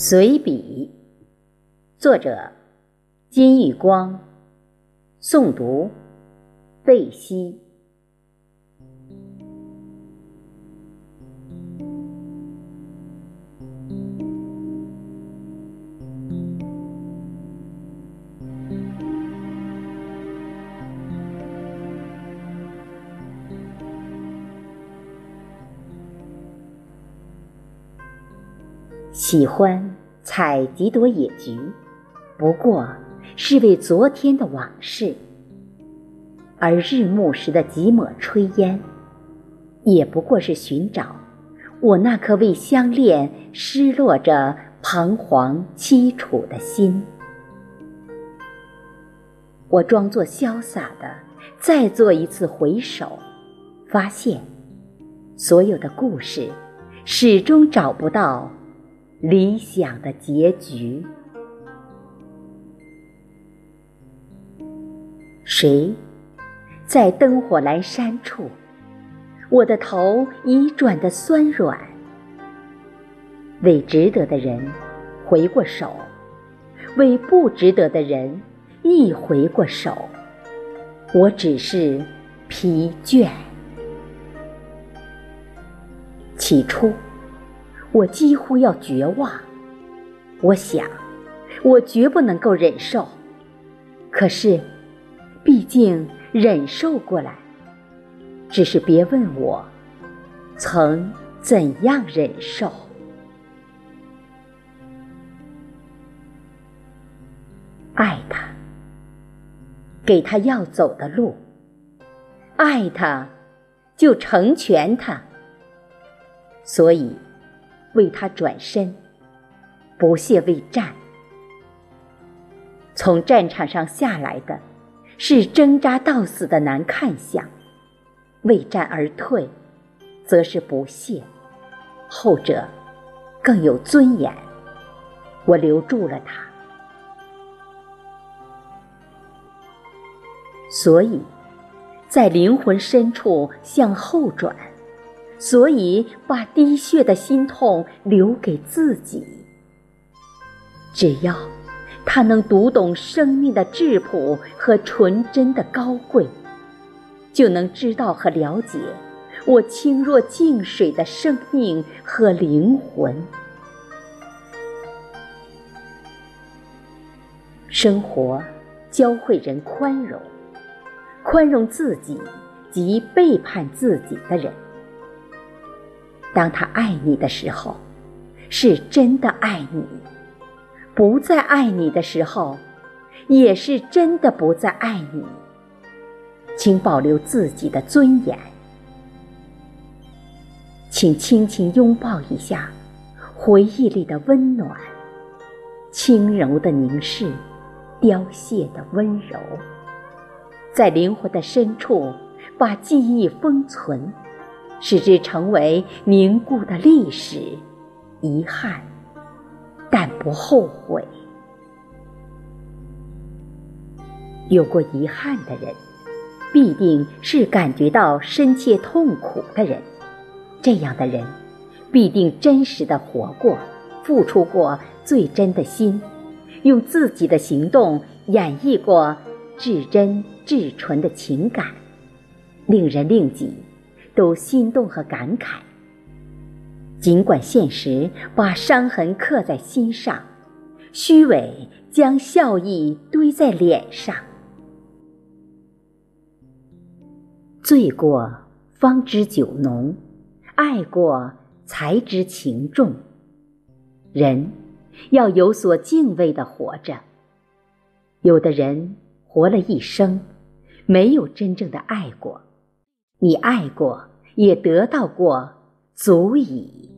随笔，作者金玉光，诵读贝西。喜欢采几朵野菊，不过是为昨天的往事；而日暮时的几抹炊烟，也不过是寻找我那颗为相恋失落着、彷徨凄楚的心。我装作潇洒的再做一次回首，发现所有的故事始终找不到。理想的结局，谁在灯火阑珊处？我的头已转得酸软。为值得的人回过手，为不值得的人亦回过手。我只是疲倦。起初。我几乎要绝望，我想，我绝不能够忍受。可是，毕竟忍受过来，只是别问我曾怎样忍受。爱他，给他要走的路；爱他，就成全他。所以。为他转身，不屑为战。从战场上下来的，是挣扎到死的难看相；为战而退，则是不屑。后者更有尊严。我留住了他，所以在灵魂深处向后转。所以，把滴血的心痛留给自己。只要他能读懂生命的质朴和纯真的高贵，就能知道和了解我清若静水的生命和灵魂。生活教会人宽容，宽容自己及背叛自己的人。当他爱你的时候，是真的爱你；不再爱你的时候，也是真的不再爱你。请保留自己的尊严，请轻轻拥抱一下回忆里的温暖，轻柔的凝视，凋谢的温柔，在灵魂的深处把记忆封存。使之成为凝固的历史，遗憾，但不后悔。有过遗憾的人，必定是感觉到深切痛苦的人。这样的人，必定真实的活过，付出过最真的心，用自己的行动演绎过至真至纯的情感，令人令己。都心动和感慨，尽管现实把伤痕刻在心上，虚伪将笑意堆在脸上。醉过方知酒浓，爱过才知情重。人要有所敬畏的活着。有的人活了一生，没有真正的爱过。你爱过，也得到过，足矣。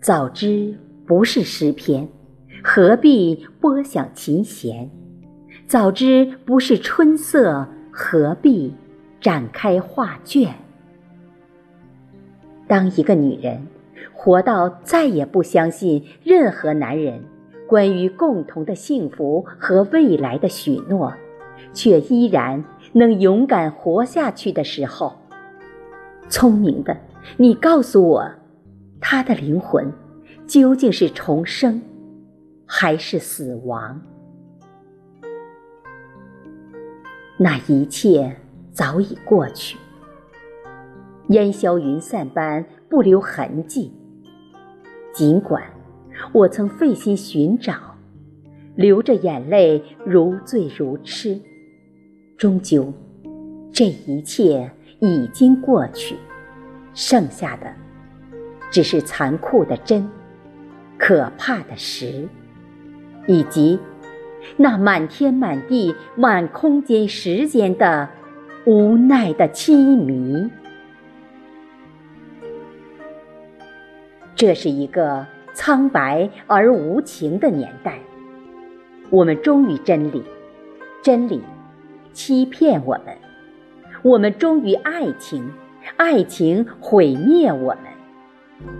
早知不是诗篇，何必拨响琴弦？早知不是春色，何必展开画卷？当一个女人活到再也不相信任何男人关于共同的幸福和未来的许诺，却依然。能勇敢活下去的时候，聪明的你告诉我，他的灵魂究竟是重生，还是死亡？那一切早已过去，烟消云散般不留痕迹。尽管我曾费心寻找，流着眼泪如醉如痴，终究，这一切已经过去，剩下的只是残酷的真。可怕的实，以及那满天满地满空间时间的无奈的凄迷。这是一个苍白而无情的年代，我们忠于真理，真理欺骗我们；我们忠于爱情，爱情毁灭我们。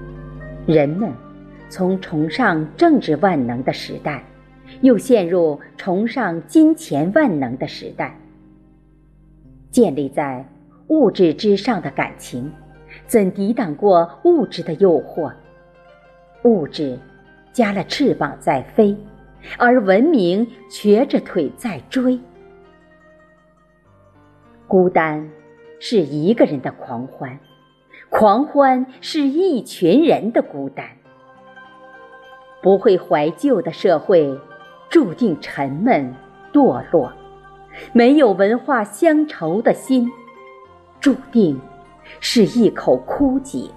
人们。从崇尚政治万能的时代，又陷入崇尚金钱万能的时代。建立在物质之上的感情，怎抵挡过物质的诱惑？物质加了翅膀在飞，而文明瘸着腿在追。孤单是一个人的狂欢，狂欢是一群人的孤单。不会怀旧的社会，注定沉闷堕落；没有文化乡愁的心，注定是一口枯井。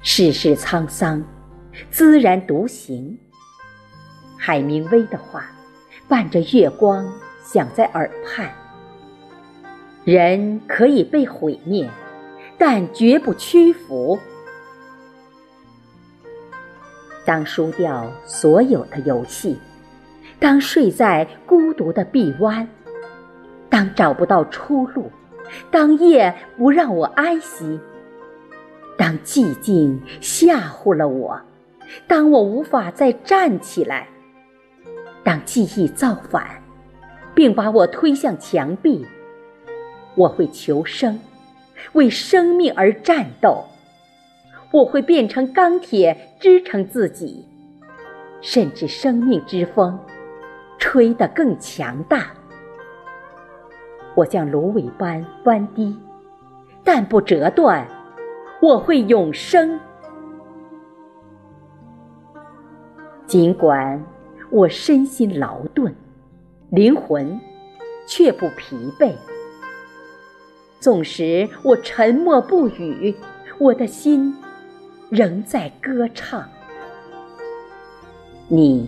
世事沧桑，孜然独行。海明威的话，伴着月光响在耳畔：人可以被毁灭，但绝不屈服。当输掉所有的游戏，当睡在孤独的臂弯，当找不到出路，当夜不让我安息，当寂静吓唬了我，当我无法再站起来，当记忆造反，并把我推向墙壁，我会求生，为生命而战斗。我会变成钢铁支撑自己，甚至生命之风吹得更强大。我像芦苇般弯低，但不折断。我会永生，尽管我身心劳，灵魂却不疲惫。纵使我沉默不语，我的心。仍在歌唱，你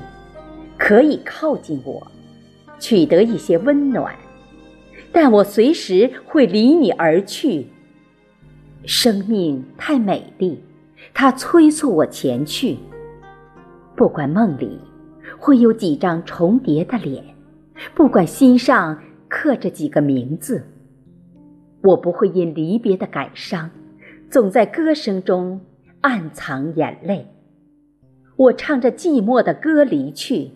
可以靠近我，取得一些温暖，但我随时会离你而去。生命太美丽，它催促我前去。不管梦里会有几张重叠的脸，不管心上刻着几个名字，我不会因离别的感伤，总在歌声中。暗藏眼泪，我唱着寂寞的歌离去，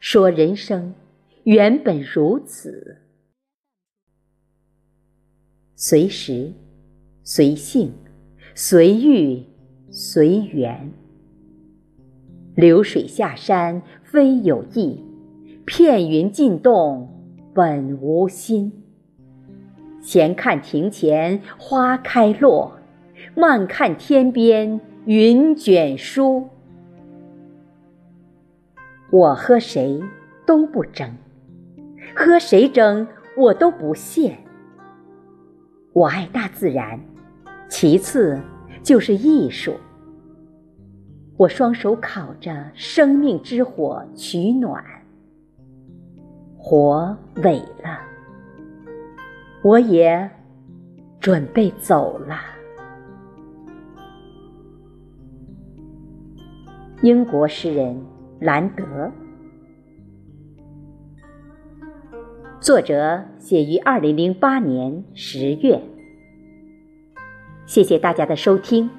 说人生原本如此，随时、随性、随遇、随缘。流水下山非有意，片云尽动本无心。闲看庭前花开落。慢看天边云卷舒，我和谁都不争，和谁争我都不屑。我爱大自然，其次就是艺术。我双手烤着生命之火取暖，火萎了，我也准备走了。英国诗人兰德，作者写于二零零八年十月。谢谢大家的收听。